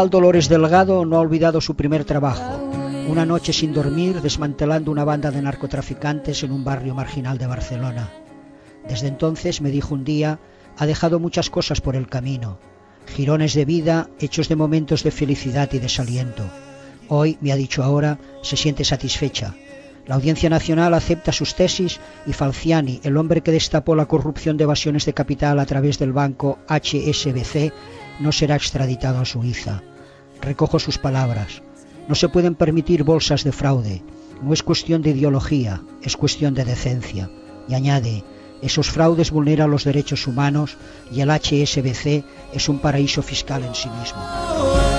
Fiscal Dolores Delgado no ha olvidado su primer trabajo, una noche sin dormir desmantelando una banda de narcotraficantes en un barrio marginal de Barcelona. Desde entonces, me dijo un día, ha dejado muchas cosas por el camino, girones de vida hechos de momentos de felicidad y desaliento. Hoy, me ha dicho ahora, se siente satisfecha. La Audiencia Nacional acepta sus tesis y Falciani, el hombre que destapó la corrupción de evasiones de capital a través del banco HSBC, no será extraditado a Suiza. Recojo sus palabras. No se pueden permitir bolsas de fraude. No es cuestión de ideología, es cuestión de decencia. Y añade, esos fraudes vulneran los derechos humanos y el HSBC es un paraíso fiscal en sí mismo.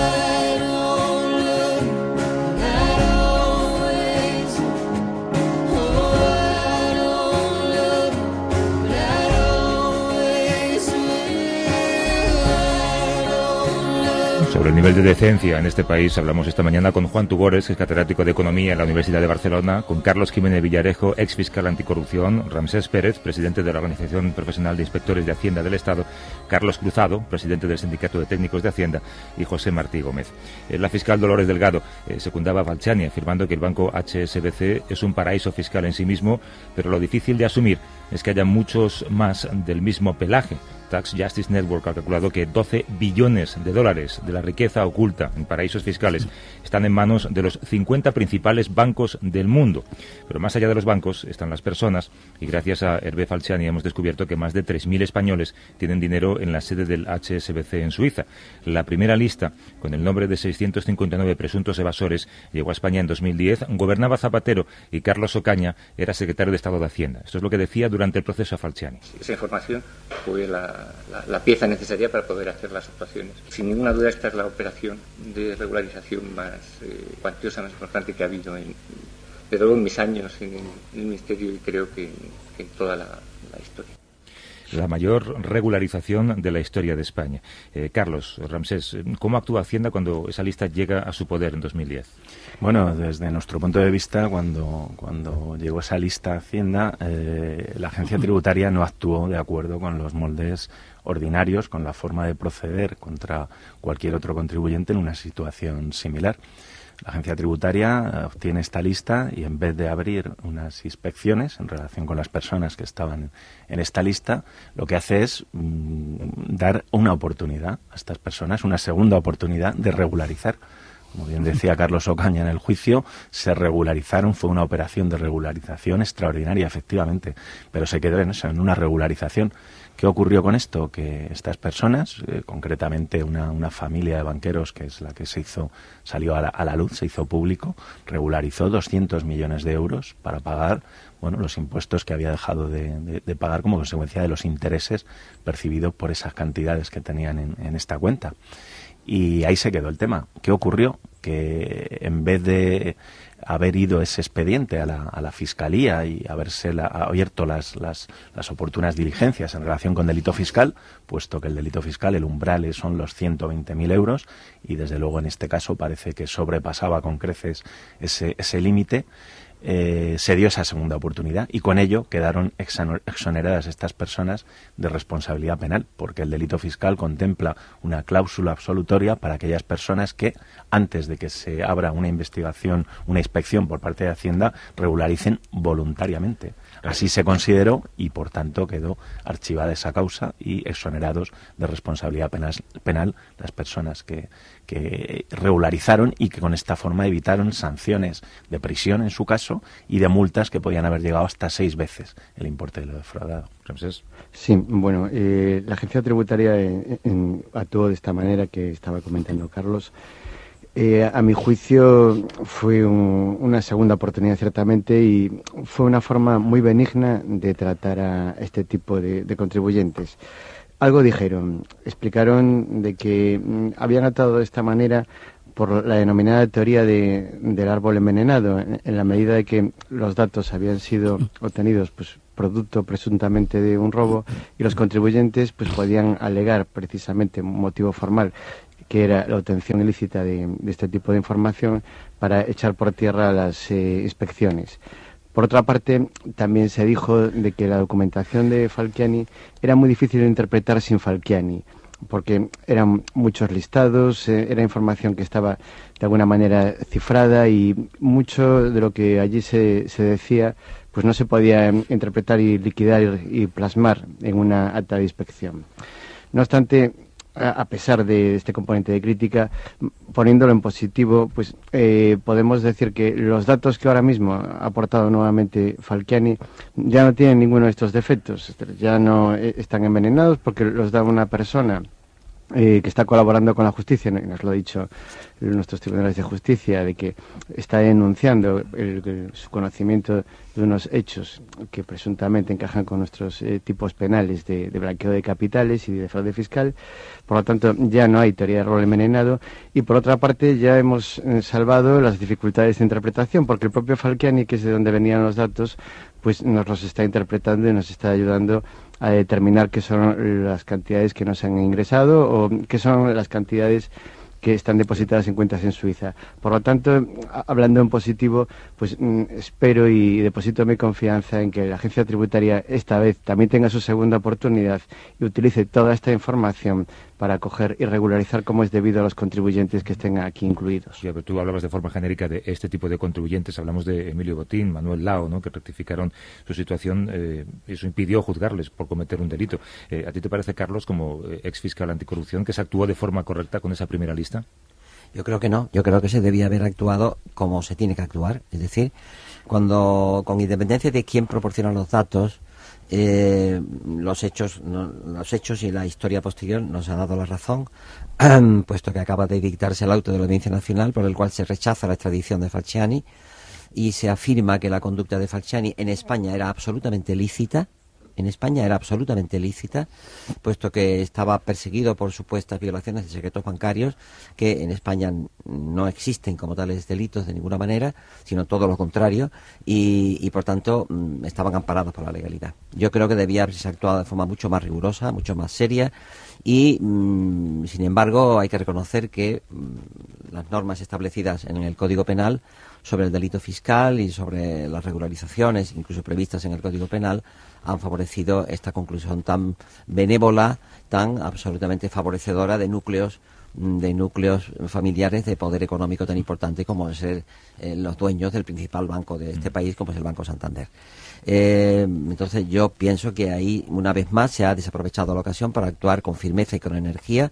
Sobre el nivel de decencia en este país hablamos esta mañana con Juan Tugores, que es catedrático de Economía en la Universidad de Barcelona, con Carlos Jiménez Villarejo, ex fiscal anticorrupción, Ramsés Pérez, presidente de la Organización Profesional de Inspectores de Hacienda del Estado, Carlos Cruzado, presidente del Sindicato de Técnicos de Hacienda, y José Martí Gómez. Eh, la fiscal Dolores Delgado eh, secundaba a Valchani, afirmando que el banco HSBC es un paraíso fiscal en sí mismo, pero lo difícil de asumir es que haya muchos más del mismo pelaje Tax Justice Network ha calculado que 12 billones de dólares de la riqueza oculta en paraísos fiscales están en manos de los 50 principales bancos del mundo. Pero más allá de los bancos están las personas y gracias a Hervé Falciani hemos descubierto que más de 3.000 españoles tienen dinero en la sede del HSBC en Suiza. La primera lista, con el nombre de 659 presuntos evasores, llegó a España en 2010. Gobernaba Zapatero y Carlos Ocaña era secretario de Estado de Hacienda. Esto es lo que decía durante el proceso a Falciani. Esa información fue la la, pieza necesaria para poder hacer las actuaciones. Sin ninguna duda esta es la operación de regularización más eh, cuantiosa, más importante que ha habido en, en mis años en el, Ministerio y creo que, en toda la historia la mayor regularización de la historia de España. Eh, Carlos Ramsés, ¿cómo actúa Hacienda cuando esa lista llega a su poder en 2010? Bueno, desde nuestro punto de vista, cuando, cuando llegó esa lista Hacienda, eh, la agencia tributaria no actuó de acuerdo con los moldes ordinarios, con la forma de proceder contra cualquier otro contribuyente en una situación similar. La agencia tributaria eh, obtiene esta lista y en vez de abrir unas inspecciones en relación con las personas que estaban en esta lista, lo que hace es mm, dar una oportunidad a estas personas, una segunda oportunidad de regularizar. Como bien decía Carlos Ocaña en el juicio, se regularizaron, fue una operación de regularización extraordinaria, efectivamente, pero se quedó en eso, en una regularización ¿Qué ocurrió con esto? Que estas personas, eh, concretamente una, una, familia de banqueros que es la que se hizo, salió a la, luz, se hizo público, regularizó 200 millones de euros para pagar bueno, los impuestos que había dejado de, pagar como consecuencia de los intereses percibidos por esas cantidades que tenían en, en esta cuenta. Y ahí se quedó el tema. ¿Qué ocurrió? Que en vez de haber ido ese expediente a la, a la Fiscalía y haberse abierto las, las, las, oportunas diligencias en relación con delito fiscal, puesto que el delito fiscal, el umbral son los 120.000 euros y desde luego en este caso parece que sobrepasaba con creces ese, ese límite. Eh, se dio esa segunda oportunidad y con ello quedaron exoneradas estas personas de responsabilidad penal, porque el delito fiscal contempla una cláusula absolutoria para aquellas personas que, antes de que se abra una investigación, una inspección por parte de Hacienda, regularicen voluntariamente. Así se consideró y, por tanto, quedó archivada esa causa y exonerados de responsabilidad penal, penal las personas que, regularizaron y que con esta forma evitaron sanciones de prisión en su caso y de multas que podían haber llegado hasta seis veces el importe de lo defraudado. Sí, bueno, eh, la agencia tributaria actuó de esta manera que estaba comentando Carlos. Eh, a mi juicio fue una segunda oportunidad ciertamente y fue una forma muy benigna de tratar a este tipo de contribuyentes. Algo dijeron, explicaron de que mm, habían atado de esta manera por la denominada teoría del árbol envenenado, en, la medida de que los datos habían sido obtenidos pues producto presuntamente de un robo y los contribuyentes pues podían alegar precisamente un motivo formal que era la obtención ilícita de, este tipo de información para echar por tierra las eh, inspecciones. Por otra parte, también se dijo de que la documentación de Falciani era muy difícil de interpretar sin Falciani, porque eran muchos listados, eh, era información que estaba de alguna manera cifrada y mucho de lo que allí se, se decía pues no se podía interpretar y liquidar y plasmar en una acta de inspección. No obstante, a pesar de este componente de crítica, poniéndolo en positivo, pues eh, podemos decir que los datos que ahora mismo ha aportado nuevamente Falciani ya no tienen ninguno de estos defectos, ya no eh, están envenenados porque los da una persona eh, que está colaborando con la justicia, nos lo ha dicho nuestros tribunales de justicia, de que está denunciando su conocimiento de unos hechos que presuntamente encajan con nuestros eh, tipos penales de, blanqueo de capitales y de fraude fiscal. Por lo tanto, ya no hay teoría de rol envenenado. Y por otra parte, ya hemos eh, salvado las dificultades de interpretación, porque el propio Falciani, que es de donde venían los datos, pues nos los está interpretando y nos está ayudando a determinar qué son las cantidades que nos han ingresado o qué son las cantidades que están depositadas en cuentas en Suiza. Por lo tanto, hablando en positivo, pues mm, espero y deposito mi confianza en que la agencia tributaria esta vez también tenga su segunda oportunidad y utilice toda esta información para coger y regularizar como es debido a los contribuyentes que estén aquí incluidos. Sí, tú hablabas de forma genérica de este tipo de contribuyentes. Hablamos de Emilio Botín, Manuel Lao, ¿no? que rectificaron su situación. Eh, eso impidió juzgarles por cometer un delito. Eh, ¿A ti te parece, Carlos, como eh, ex fiscal anticorrupción, que se actuó de forma correcta con esa primera lista? Yo creo que no. Yo creo que se debía haber actuado como se tiene que actuar. Es decir, cuando, con independencia de quién proporciona los datos, eh, los hechos los hechos y la historia posterior nos ha dado la razón puesto que acaba de dictarse el auto de la Audiencia Nacional por el cual se rechaza la extradición de Falciani y se afirma que la conducta de Falciani en España era absolutamente lícita en España era absolutamente lícita, puesto que estaba perseguido por supuestas violaciones de secretos bancarios, que en España no existen como tales delitos de ninguna manera, sino todo lo contrario, y, por tanto mm, estaban amparados por la legalidad. Yo creo que debía haberse actuado de forma mucho más rigurosa, mucho más seria, y mm, sin embargo hay que reconocer que mm, las normas establecidas en el Código Penal sobre el delito fiscal y sobre las regularizaciones, incluso previstas en el Código Penal, han favorecido esta conclusión tan benévola, tan absolutamente favorecedora de núcleos de núcleos familiares de poder económico tan importante como ser eh, los dueños del principal banco de este mm. país, como es el Banco Santander. Eh, entonces yo pienso que ahí, una vez más, se ha desaprovechado la ocasión para actuar con firmeza y con energía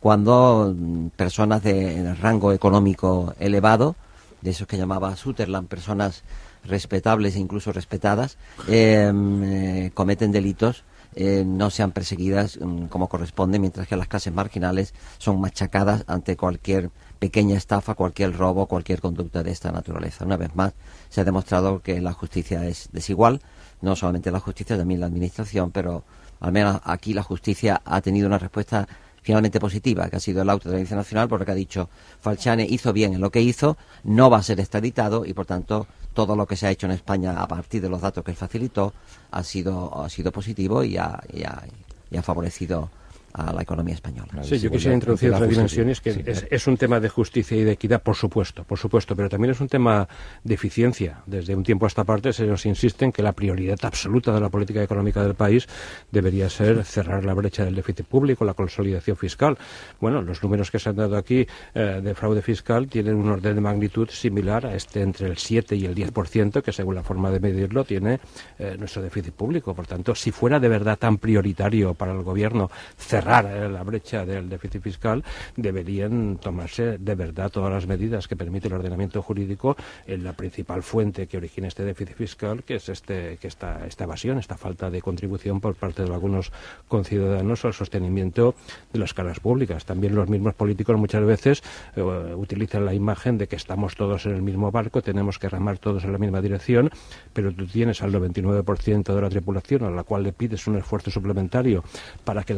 cuando mm, personas de rango económico elevado, de esos que llamaba Sutherland, personas respetables e incluso respetadas, em, eh, cometen delitos, eh, no sean perseguidas mm, como corresponde, mientras que las clases marginales son machacadas ante cualquier pequeña estafa, cualquier robo, cualquier conducta de esta naturaleza. Una vez más, se ha demostrado que la justicia es desigual, no solamente la justicia, también la administración, pero al menos aquí la justicia ha tenido una respuesta finalmente positiva, que ha sido el auto de la Audiencia Nacional, porque ha dicho Falciane hizo bien en lo que hizo, no va a ser extraditado y, por tanto, todo lo que se ha hecho en España a partir de los datos que él facilitó ha sido, ha sido positivo y ha, y ha, favorecido a la economía española. Sí, yo quisiera introducir otra dimensión, es que es, un tema de justicia y de equidad, por supuesto, por supuesto, pero también es un tema de eficiencia. Desde un tiempo a esta parte se nos insiste en que la prioridad absoluta de la política económica del país debería ser cerrar la brecha del déficit público, la consolidación fiscal. Bueno, los números que se han dado aquí eh, de fraude fiscal tienen un orden de magnitud similar a este entre el 7 y el 10%, que según la forma de medirlo tiene eh, nuestro déficit público. Por tanto, si fuera de verdad tan prioritario para el gobierno cerrar eh, la brecha del déficit fiscal, deberían tomarse de verdad todas las medidas que permite el ordenamiento jurídico en la principal fuente que origina este déficit fiscal, que es este, que esta, esta evasión, esta falta de contribución por parte de algunos conciudadanos al sostenimiento de las caras públicas. También los mismos políticos muchas veces eh, utilizan la imagen de que estamos todos en el mismo barco, tenemos que remar todos en la misma dirección, pero tú tienes al 99% de la tripulación a la cual le pides un esfuerzo suplementario para que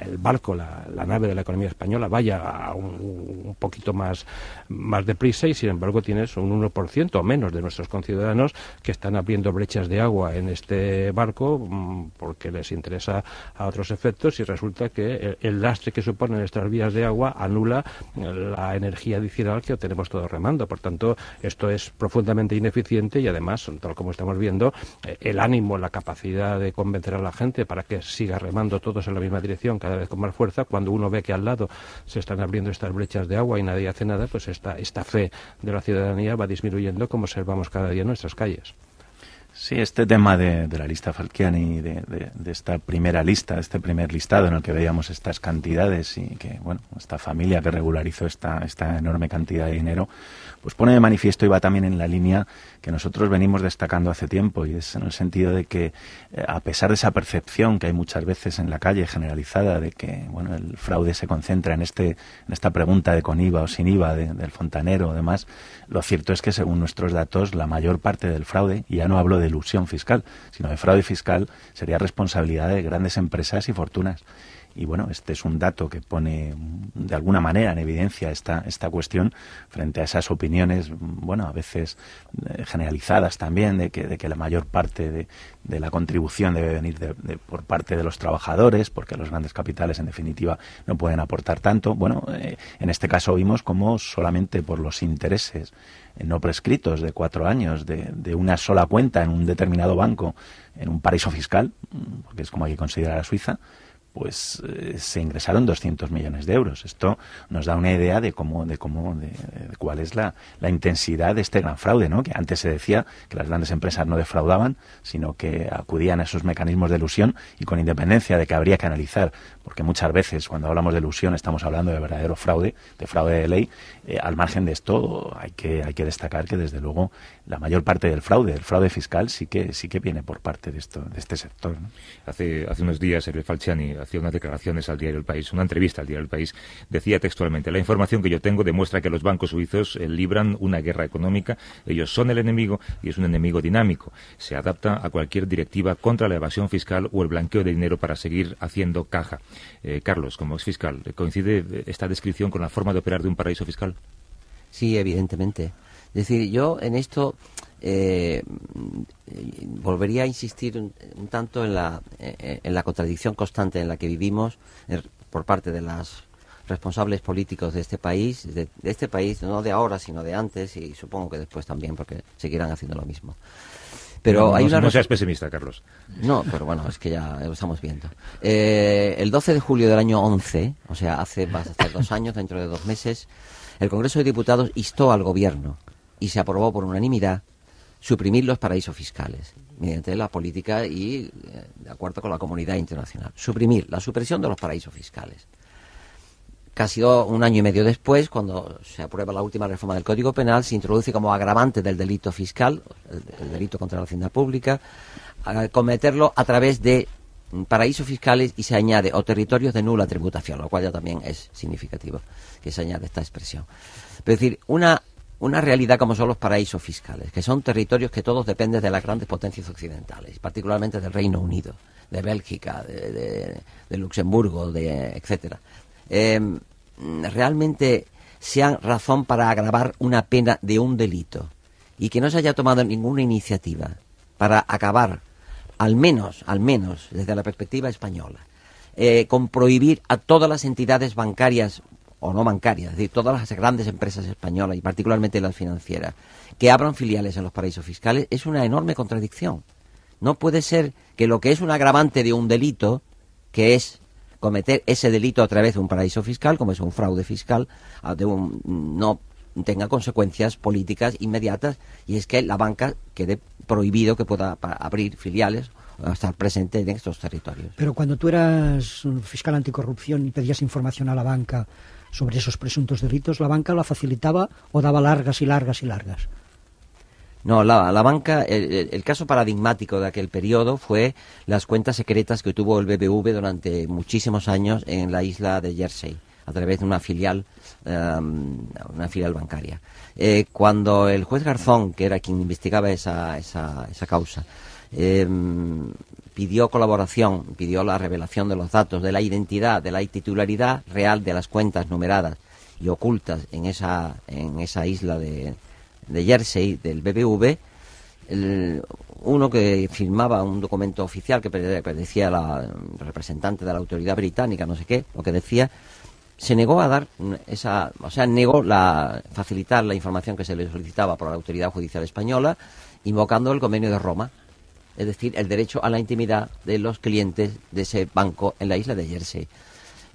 el barco, la, nave de la economía española vaya a un, poquito más, más deprisa y sin embargo tienes un 1% o menos de nuestros conciudadanos que están abriendo brechas de agua en este barco mm, porque les interesa a otros efectos y resulta que el, lastre que suponen estas vías de agua anula la energía adicional que obtenemos todos remando. Por tanto, esto es profundamente ineficiente y además, tal como estamos viendo, eh, el ánimo, la capacidad de convencer a la gente para que siga remando todos en la misma dirección cada vez con más fuerza, cuando uno ve que al lado se están abriendo estas brechas de agua y nadie hace nada, pues esta, esta fe de la ciudadanía va disminuyendo como observamos cada día en nuestras calles. Sí, este tema de, la lista Falciani, de, de, esta primera lista, este primer listado en el que veíamos estas cantidades y que, bueno, esta familia que regularizó esta, esta enorme cantidad de dinero, pues pone de manifiesto y va también en la línea que nosotros venimos destacando hace tiempo y es en el sentido de que eh, a pesar de esa percepción que hay muchas veces en la calle generalizada de que bueno el fraude se concentra en este en esta pregunta de con IVA o sin IVA del fontanero o demás lo cierto es que según nuestros datos la mayor parte del fraude y ya no hablo de ilusión fiscal sino de fraude fiscal sería responsabilidad de grandes empresas y fortunas y bueno, este es un dato que pone de alguna manera en evidencia esta, esta cuestión frente a esas opiniones, bueno, a veces eh, generalizadas también, de que, de que la mayor parte de, la contribución debe venir de, por parte de los trabajadores, porque los grandes capitales, en definitiva, no pueden aportar tanto. Bueno, eh, en este caso vimos como solamente por los intereses eh, no prescritos de cuatro años de, de, una sola cuenta en un determinado banco, en un paraíso fiscal, porque es como hay que considerar a Suiza, pues eh, se ingresaron 200 millones de euros. Esto nos da una idea de cómo, de cómo, de, cuál es la, la, intensidad de este gran fraude, ¿no? Que antes se decía que las grandes empresas no defraudaban, sino que acudían a esos mecanismos de ilusión y con independencia de que habría que analizar, porque muchas veces cuando hablamos de ilusión estamos hablando de verdadero fraude, de fraude de ley. Eh, al margen de esto hay que hay que destacar que desde luego la mayor parte del fraude, el fraude fiscal, sí que sí que viene por parte de esto, de este sector. Hace hace unos días el Falciani hacía unas declaraciones al diario El País, una entrevista al diario El País, decía textualmente, la información que yo tengo demuestra que los bancos suizos eh, libran una guerra económica, ellos son el enemigo y es un enemigo dinámico, se adapta a cualquier directiva contra la evasión fiscal o el blanqueo de dinero para seguir haciendo caja. Eh, Carlos, como ex fiscal, ¿coincide esta descripción con la forma de operar de un paraíso fiscal? Sí, evidentemente. Es decir, yo en esto eh, volvería a insistir un, tanto en la, eh, en la contradicción constante en la que vivimos por parte de los responsables políticos de este país, de, este país, no de ahora, sino de antes y supongo que después también, porque seguirán haciendo lo mismo. Pero no, hay una no seas pesimista, Carlos. No, pero bueno, es que ya lo estamos viendo. Eh, el 12 de julio del año 11, o sea, hace, hace dos años, dentro de dos meses, el Congreso de Diputados instó al Gobierno y se aprobó por unanimidad suprimir los paraísos fiscales mediante la política y eh, de acuerdo con la comunidad internacional. Suprimir la supresión de los paraísos fiscales. Casi un año y medio después, cuando se aprueba la última reforma del Código Penal, se introduce como agravante del delito fiscal, el, delito contra la hacienda pública, cometerlo a través de paraísos fiscales y se añade o territorios de nula tributación, lo cual ya también es significativo que se añade esta expresión. Es decir, una, una realidad como son los paraísos fiscales, que son territorios que todos dependen de las grandes potencias occidentales, particularmente del Reino Unido, de Bélgica, de, Luxemburgo, de, etcétera. Em, realmente sean razón para agravar una pena de un delito y que no se haya tomado ninguna iniciativa para acabar, al menos, al menos desde la perspectiva española, eh, con prohibir a todas las entidades bancarias o no bancarias, es decir, todas las grandes empresas españolas y particularmente las financieras, que abran filiales en los paraísos fiscales, es una enorme contradicción. No puede ser que lo que es un agravante de un delito, que es cometer ese delito a través de un paraíso fiscal, como es un fraude fiscal, de un, no tenga consecuencias políticas inmediatas y es que la banca quede prohibido que pueda abrir filiales o estar presente en estos territorios. Pero cuando tú eras fiscal anticorrupción y pedías información a la banca sobre esos presuntos delitos, ¿la banca la facilitaba o daba largas y largas y largas? No, la, la banca, el, caso paradigmático de aquel periodo fue las cuentas secretas que tuvo el BBV durante muchísimos años en la isla de Jersey, a través de una filial, em, una filial bancaria. Eh, cuando el juez Garzón, que era quien investigaba esa, esa, esa causa, em, pidió colaboración, pidió la revelación de los datos, de la identidad, de la titularidad real de las cuentas numeradas y ocultas en esa, en esa isla de, de Jersey del BBV, uno que firmaba un documento oficial que decía la representante de la autoridad británica, no sé qué, lo que decía, se negó a dar esa, o sea, negó la facilitar la información que se le solicitaba por la autoridad judicial española, invocando el convenio de Roma, es decir, el derecho a la intimidad de los clientes de ese banco en la isla de Jersey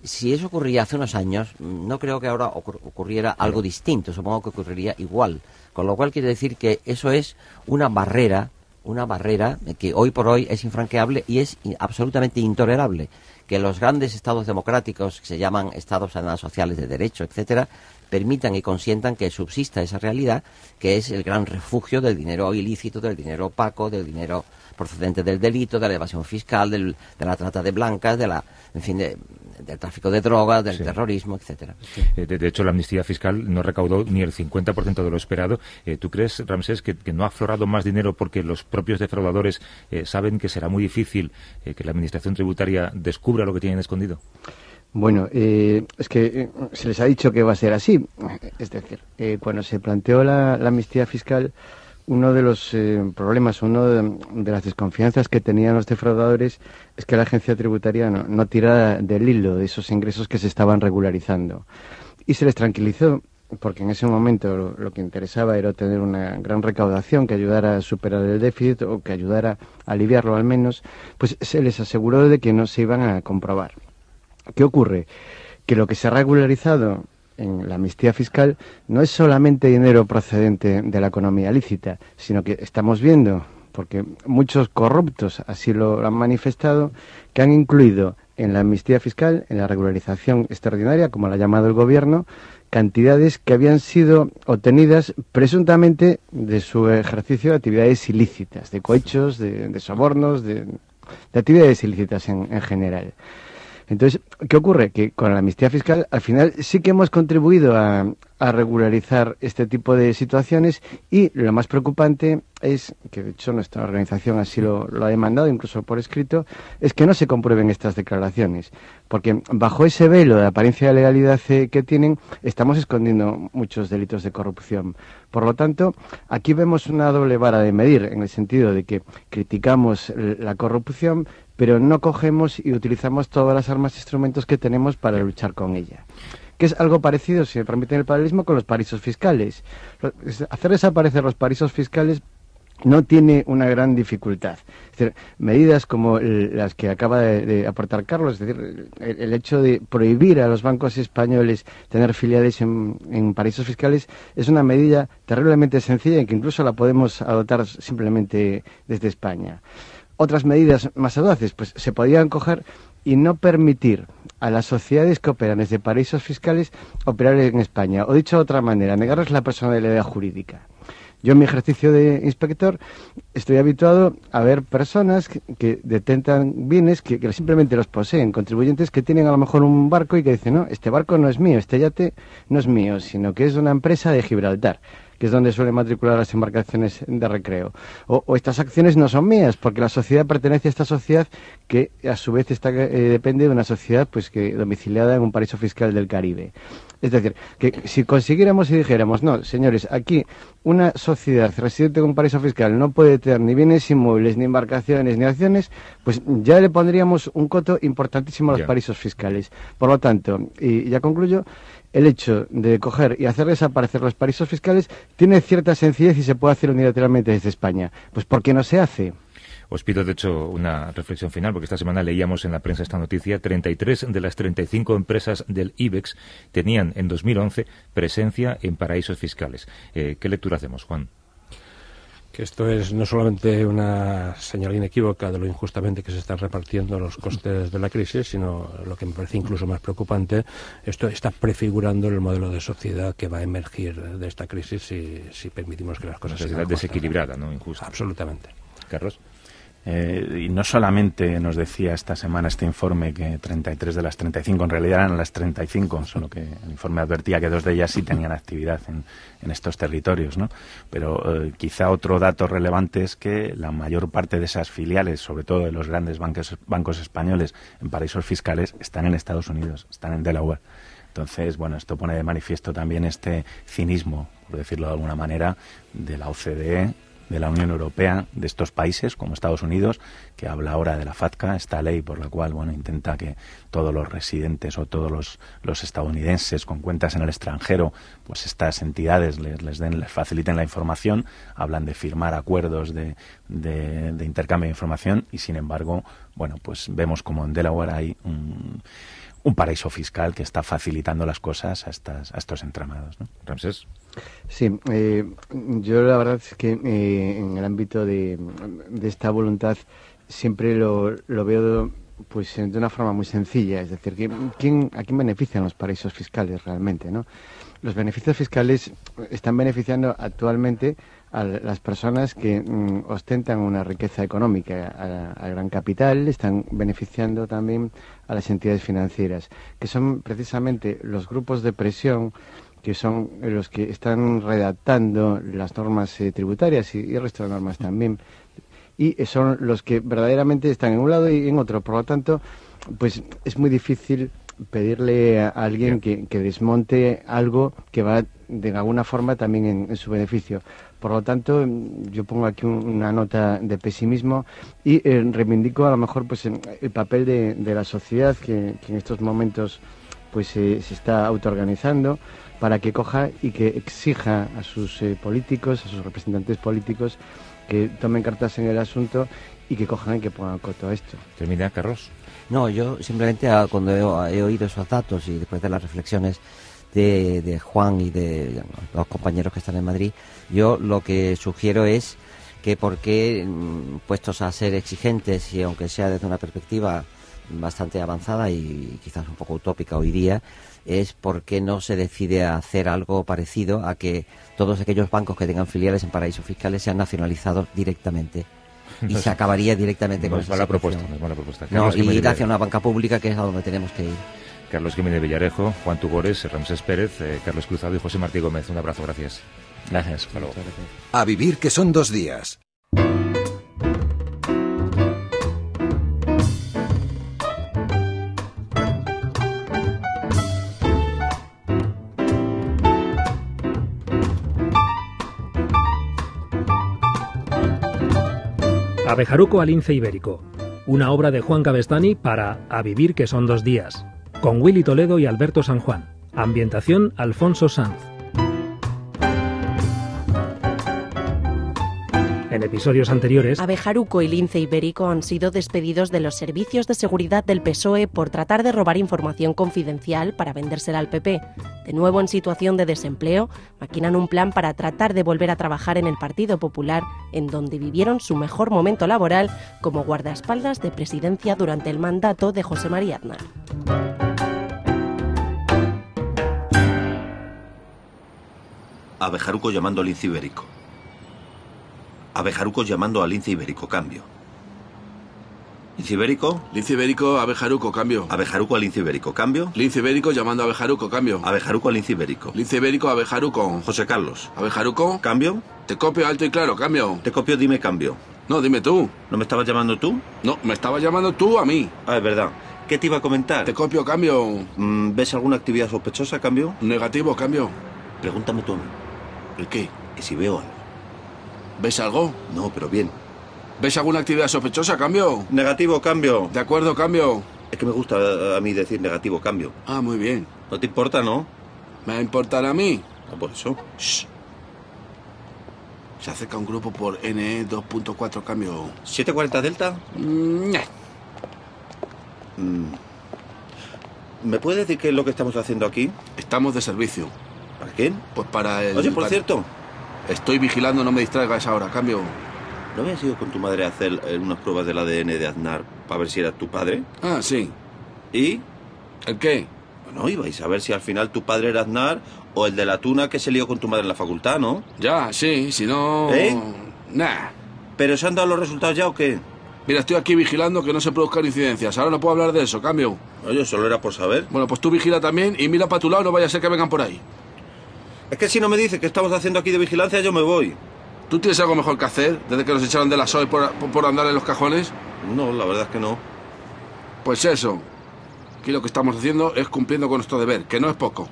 si eso ocurría hace unos años, no creo que ahora ocurriera algo distinto, supongo que ocurriría igual. Con lo cual quiere decir que eso es una barrera, una barrera que hoy por hoy es infranqueable y es absolutamente intolerable. Que los grandes estados democráticos, que se llaman estados sociales de derecho, etcétera, permitan y consientan que subsista esa realidad, que es el gran refugio del dinero ilícito, del dinero opaco, del dinero procedente del delito, de la evasión fiscal, de la trata de blancas, de la, en fin, de, del tráfico de drogas, del terrorismo, etcétera. Eh, de, hecho, la amnistía fiscal no recaudó ni el 50% de lo esperado. Eh, ¿Tú crees, Ramsés, que, no ha aflorado más dinero porque los propios defraudadores eh, saben que será muy difícil que la Administración tributaria descubra lo que tienen escondido? Bueno, es que se les ha dicho que va a ser así. Es decir, cuando se planteó la amnistía fiscal, uno de los eh, problemas, uno de, las desconfianzas que tenían los defraudadores es que la agencia tributaria no, no tirara del hilo de esos ingresos que se estaban regularizando. Y se les tranquilizó porque en ese momento lo, que interesaba era tener una gran recaudación que ayudara a superar el déficit o que ayudara a aliviarlo al menos, pues se les aseguró de que no se iban a comprobar. ¿Qué ocurre? Que lo que se ha regularizado en la amnistía fiscal no es solamente dinero procedente de la economía lícita, sino que estamos viendo, porque muchos corruptos así lo han manifestado, que han incluido en la amnistía fiscal, en la regularización extraordinaria, como la ha llamado el gobierno, cantidades que habían sido obtenidas presuntamente de su ejercicio de actividades ilícitas, de cohechos, de, sobornos, de, actividades ilícitas en general. Entonces, ¿qué ocurre? Que con la amnistía fiscal al final sí que hemos contribuido a, regularizar este tipo de situaciones y lo más preocupante es, que de hecho nuestra organización así lo, ha demandado, incluso por escrito, es que no se comprueben estas declaraciones. Porque bajo ese velo de apariencia de legalidad que tienen, estamos escondiendo muchos delitos de corrupción. Por lo tanto, aquí vemos una doble vara de medir, en el sentido de que criticamos la corrupción, pero no cogemos y utilizamos todas las armas e instrumentos que tenemos para luchar con ella. Que es algo parecido, si me permiten el paralelismo, con los paraísos fiscales. Hacer desaparecer los paraísos fiscales no tiene una gran dificultad. Medidas como las que acaba de, aportar Carlos, es decir, el, hecho de prohibir a los bancos españoles tener filiales en, en, paraísos fiscales es una medida terriblemente sencilla y que incluso la podemos adoptar simplemente desde España otras medidas más audaces, pues se podían coger y no permitir a las sociedades que operan desde paraísos fiscales operar en España. O dicho de otra manera, negarles la personalidad jurídica. Yo en mi ejercicio de inspector estoy habituado a ver personas que, detentan bienes que, simplemente los poseen, contribuyentes que tienen a lo mejor un barco y que dicen, no, este barco no es mío, este yate no es mío, sino que es una empresa de Gibraltar que es donde suelen matricular las embarcaciones de recreo. O, estas acciones no son mías, porque la sociedad pertenece a esta sociedad que a su vez está, eh, depende de una sociedad pues que domiciliada en un paraíso fiscal del Caribe. Es decir, que si consiguiéramos y dijéramos, no, señores, aquí una sociedad residente con paraíso fiscal no puede tener ni bienes inmuebles, ni embarcaciones, ni acciones, pues ya le pondríamos un coto importantísimo a los paraísos fiscales. Por lo tanto, y ya concluyo, el hecho de coger y hacer desaparecer los paraísos fiscales tiene cierta sencillez y se puede hacer unilateralmente desde España. Pues ¿por qué no se hace? Os pido, de hecho, una reflexión final, porque esta semana leíamos en la prensa esta noticia. 33 de las 35 empresas del IBEX tenían en 2011 presencia en paraísos fiscales. Eh, ¿Qué lectura hacemos, Juan? Que esto es no solamente una señal inequívoca de lo injustamente que se están repartiendo los costes de la crisis, sino lo que me parece incluso más preocupante, esto está prefigurando el modelo de sociedad que va a emergir de esta crisis si, si permitimos que las cosas sean desequilibrada, ¿no? Injusta. Absolutamente. Carlos. Eh, y no solamente nos decía esta semana este informe que 33 de las 35, en realidad eran las 35, solo que el informe advertía que dos de ellas sí tenían actividad en, estos territorios, ¿no? Pero eh, quizá otro dato relevante es que la mayor parte de esas filiales, sobre todo de los grandes bancos, bancos españoles en paraísos fiscales, están en Estados Unidos, están en Delaware. Entonces, bueno, esto pone de manifiesto también este cinismo, por decirlo de alguna manera, de la OCDE de la Unión Europea, de estos países como Estados Unidos, que habla ahora de la FATCA, esta ley por la cual bueno intenta que todos los residentes o todos los, los estadounidenses con cuentas en el extranjero, pues estas entidades les, les, den, les faciliten la información, hablan de firmar acuerdos de, de, de intercambio de información y sin embargo, bueno, pues vemos como en Delaware hay un un paraíso fiscal que está facilitando las cosas a, estas, a estos entramados. ¿no? Ramsés. Sí, eh, yo la verdad es que eh, en el ámbito de, esta voluntad siempre lo, lo veo pues de una forma muy sencilla, es decir, ¿quién, ¿a quién benefician los paraísos fiscales realmente? ¿no? Los beneficios fiscales están beneficiando actualmente a las personas que mm, ostentan una riqueza económica, al gran capital, están beneficiando también a las entidades financieras, que son precisamente los grupos de presión que son los que están redactando las normas eh, tributarias y, y, el resto de normas también, y son los que verdaderamente están en un lado y en otro. Por lo tanto, pues es muy difícil pedirle a alguien que, desmonte algo que va de alguna forma también en su beneficio. Por lo tanto, yo pongo aquí una nota de pesimismo y eh, reivindico a lo mejor pues el papel de, la sociedad que, en estos momentos pues se está autoorganizando para que coja y que exija a sus eh, políticos, a sus representantes políticos que tomen cartas en el asunto y que cojan y que pongan coto a esto. Termina, Carlos. No, yo simplemente ah, cuando he, oído esos datos y después de las reflexiones de, Juan y de los compañeros que están en Madrid, yo lo que sugiero es que por qué, mm, puestos a ser exigentes y aunque sea desde una perspectiva bastante avanzada y quizás un poco utópica hoy día, es por qué no se decide a hacer algo parecido a que todos aquellos bancos que tengan filiales en paraísos fiscales sean nacionalizados directamente. Y se acabaría directamente con esa propuesta, no es mala propuesta. No, y ir hacia una banca pública que es a donde tenemos que ir. Carlos Jiménez Villarejo, Juan Tugores, Ramsés Pérez, eh, Carlos Cruzado y José Martí Gómez. Un abrazo, gracias. Gracias. A vivir que son dos días. Abejaruco al lince ibérico, una obra de Juan Cabestani para A vivir que son dos días con Willy Toledo y Alberto San Juan. Ambientación Alfonso Sanz. En episodios anteriores, Abejaruco y Lince Ibérico han sido despedidos de los servicios de seguridad del PSOE por tratar de robar información confidencial para vendérsela al PP. De nuevo en situación de desempleo, maquinan un plan para tratar de volver a trabajar en el Partido Popular, en donde vivieron su mejor momento laboral como guardaespaldas de presidencia durante el mandato de José María Aznar. Abejaruco llamando al lince ibérico. Abejaruco llamando al lince ibérico, cambio. ¿Lince ibérico? Lince ibérico, Abejaruco, cambio. Abejaruco al lince ibérico, cambio. Lince ibérico llamando a Abejaruco, cambio. Abejaruco al lince ibérico. Lince ibérico, Abejaruco. José Carlos. Abejaruco. ¿Cambio? Te copio alto y claro, cambio. Te copio, dime cambio. No, dime tú. ¿No me estabas llamando tú? No, me estabas llamando tú a mí. Ah, es verdad. ¿Qué te iba a comentar? Te copio, cambio. Mm, ¿Ves alguna actividad sospechosa, cambio? Negativo, cambio. Pregúntame tú a mí. ¿El qué? Que si veo algo. ¿Ves algo? No, pero bien. ¿Ves alguna actividad sospechosa, cambio? Negativo, cambio. De acuerdo, cambio. Es que me gusta a, a mí decir negativo, cambio. Ah, muy bien. ¿No te importa, no? ¿Me va a importar a mí? Ah, por eso. Shh. Se acerca un grupo por NE 2.4 cambio. ¿740 Delta? Mm, nah. Mm. ¿Me puedes decir qué es lo que estamos haciendo aquí? Estamos de servicio. ¿Para quién? Pues para el... Oye, por para- cierto, Estoy vigilando, no me distraigas ahora, cambio. ¿no habías ido con tu madre a hacer eh, unas pruebas del ADN de Aznar para ver si era tu padre? Ah, sí. ¿Y? ¿El qué? Bueno, ibais a ver si al final tu padre era Aznar o el de la tuna que se lió con tu madre en la facultad, ¿no? Ya, sí, si no... ¿Eh? Nah. ¿Pero se han dado los resultados ya o qué? Mira, estoy aquí vigilando que no se produzcan incidencias. Ahora no puedo hablar de eso, cambio. Oye, solo era por saber. Bueno, pues tú vigila también y mira para tu lado, no vaya a ser que vengan por ahí. Es que si no me dices qué estamos haciendo aquí de vigilancia, yo me voy. ¿Tú tienes algo mejor que hacer desde que nos echaron de la SOE por andar en los cajones? No, la verdad es que no. Pues eso. Aquí lo que estamos haciendo es cumpliendo con nuestro deber, que no es poco.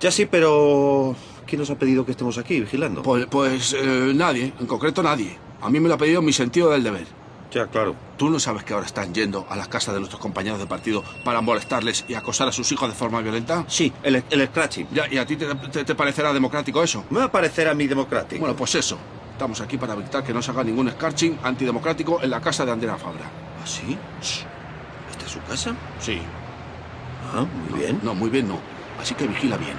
Ya sí, pero... ¿Quién nos ha pedido que estemos aquí vigilando? Pues, pues eh, nadie, en concreto nadie. A mí me lo ha pedido mi sentido del deber. Ya, claro. ¿Tú no sabes que ahora están yendo a las casas de nuestros compañeros de partido para molestarles y acosar a sus hijos de forma violenta? Sí, el, el scratching. Ya, ¿Y a ti te, te- te parecerá democrático eso? Me va a parecer a mí democrático. Bueno, pues eso. Estamos aquí para evitar que no se haga ningún escarching antidemocrático en la casa de Andrea Fabra. ¿Ah, sí? ¿Esta es su casa? Sí. Ah, muy bien. No, muy bien no. Así que vigila bien.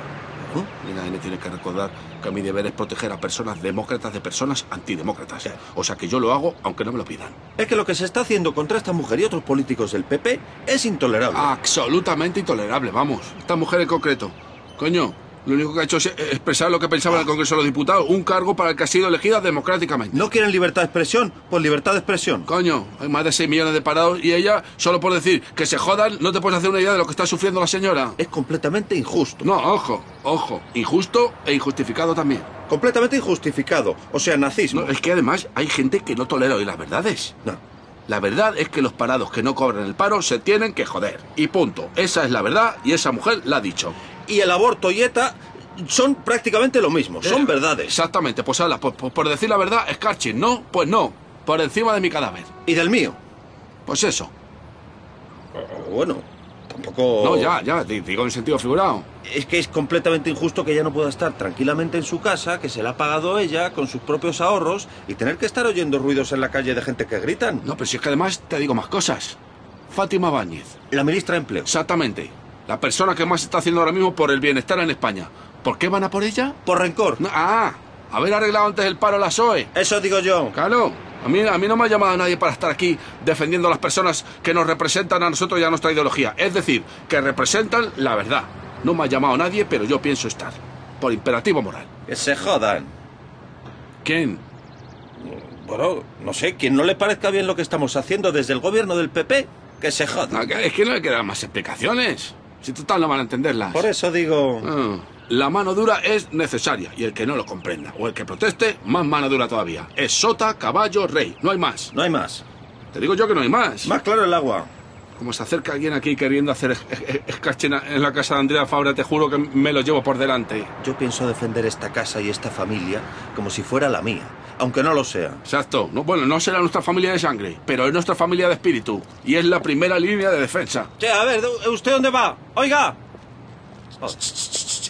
¿Oh? El ADN tiene que recordar que mi deber es proteger a personas demócratas de personas antidemócratas. O sea que yo lo hago aunque no me lo pidan. Es que lo que se está haciendo contra esta mujer y otros políticos del PP es intolerable. Absolutamente intolerable, vamos. Esta mujer en concreto. Coño, lo único que ha hecho es expresar lo que pensaba en el Congreso de los Diputados. Un cargo para el que ha sido elegida democráticamente. ¿No quieren libertad de expresión? Pues libertad de expresión. Coño, hay más de 6 millones de parados y ella, solo por decir que se jodan, no te puedes hacer una idea de lo que está sufriendo la señora. Es completamente injusto. No, ojo, ojo. Injusto e injustificado también. Completamente injustificado. O sea, nazismo. No, es que además hay gente que no tolera hoy las verdades. No. La verdad es que los parados que no cobran el paro se tienen que joder. Y punto. Esa es la verdad y esa mujer la ha dicho. Y el aborto y ETA son prácticamente lo mismo. Son Eh, verdades. Exactamente, pues ala, por, por- por decir la verdad, escarching, ¿no? Pues no. Por encima de mi cadáver. Y del mío. Pues eso. Bueno, tampoco... No, ya, ya, di- digo en sentido figurado. Es que es completamente injusto que ella no pueda estar tranquilamente en su casa, que se la ha pagado ella con sus propios ahorros y tener que estar oyendo ruidos en la calle de gente que gritan. No, pero si es que además te digo más cosas. Fátima Báñez. La ministra de Empleo. Exactamente. La persona que más está haciendo ahora mismo por el bienestar en España. ¿Por qué van a por ella? Por rencor. No, ah, haber arreglado antes el paro a la SOE. Eso digo yo. Claro. A mí, a mí no me ha llamado nadie para estar aquí defendiendo a las personas que nos representan a nosotros y a nuestra ideología. Es decir, que representan la verdad. No me ha llamado nadie, pero yo pienso estar. Por imperativo moral. Que se jodan. ¿Quién? Bueno, no sé, quien no le parezca bien lo que estamos haciendo desde el gobierno del PP, que se joda. No, es que no le quedan más explicaciones. Si total no van a entenderlas. Por eso digo... Ah, La mano dura es necesaria y el que no lo comprenda o el que proteste, más mano dura todavía. Es sota, caballo, rey. No hay más. No hay más. Te digo yo que no hay más. Más claro el agua. Como se acerca alguien aquí queriendo hacer es- es- escarchen en la casa de Andrea Fabra, te juro que me lo llevo por delante. Yo pienso defender esta casa y esta familia como si fuera la mía, aunque no lo sea. Exacto. No, bueno, no será nuestra familia de sangre, pero es nuestra familia de espíritu. Y es la primera línea de defensa. Che, a ver, ¿usted dónde va? Oiga. Eh,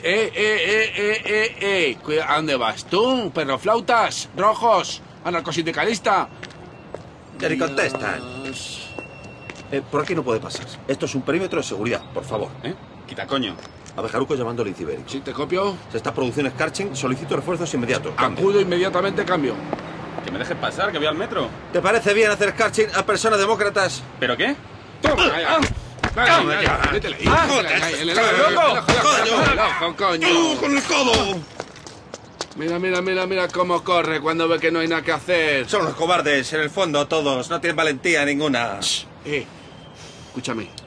eh, eh, eh, eh, eh. Cuida- ¿A dónde vas tú? Perro flautas, rojos, anarcosindicalista. Ya ni contestan. Eh, por aquí no puede pasar. Esto es un perímetro de seguridad, por favor. ¿Eh? Quita coño. A Bejaruco llamando al Incibérico. Si te copio, Se está produciendo Scarching, solicito refuerzos inmediatos. Cambio. acudo inmediatamente, cambio. Que me dejes pasar, que voy al metro. ¿Te parece bien hacer Scarching a personas demócratas? ¿Pero qué? Toma, métele ahí, Ah, el ojo, coño. ¡Tú, con el codo! Mira, mira, mira, mira cómo corre cuando ve que no hay nada que hacer. Son unos cobardes, en el fondo, todos. No tienen valentía ninguna. Eh, escúchame.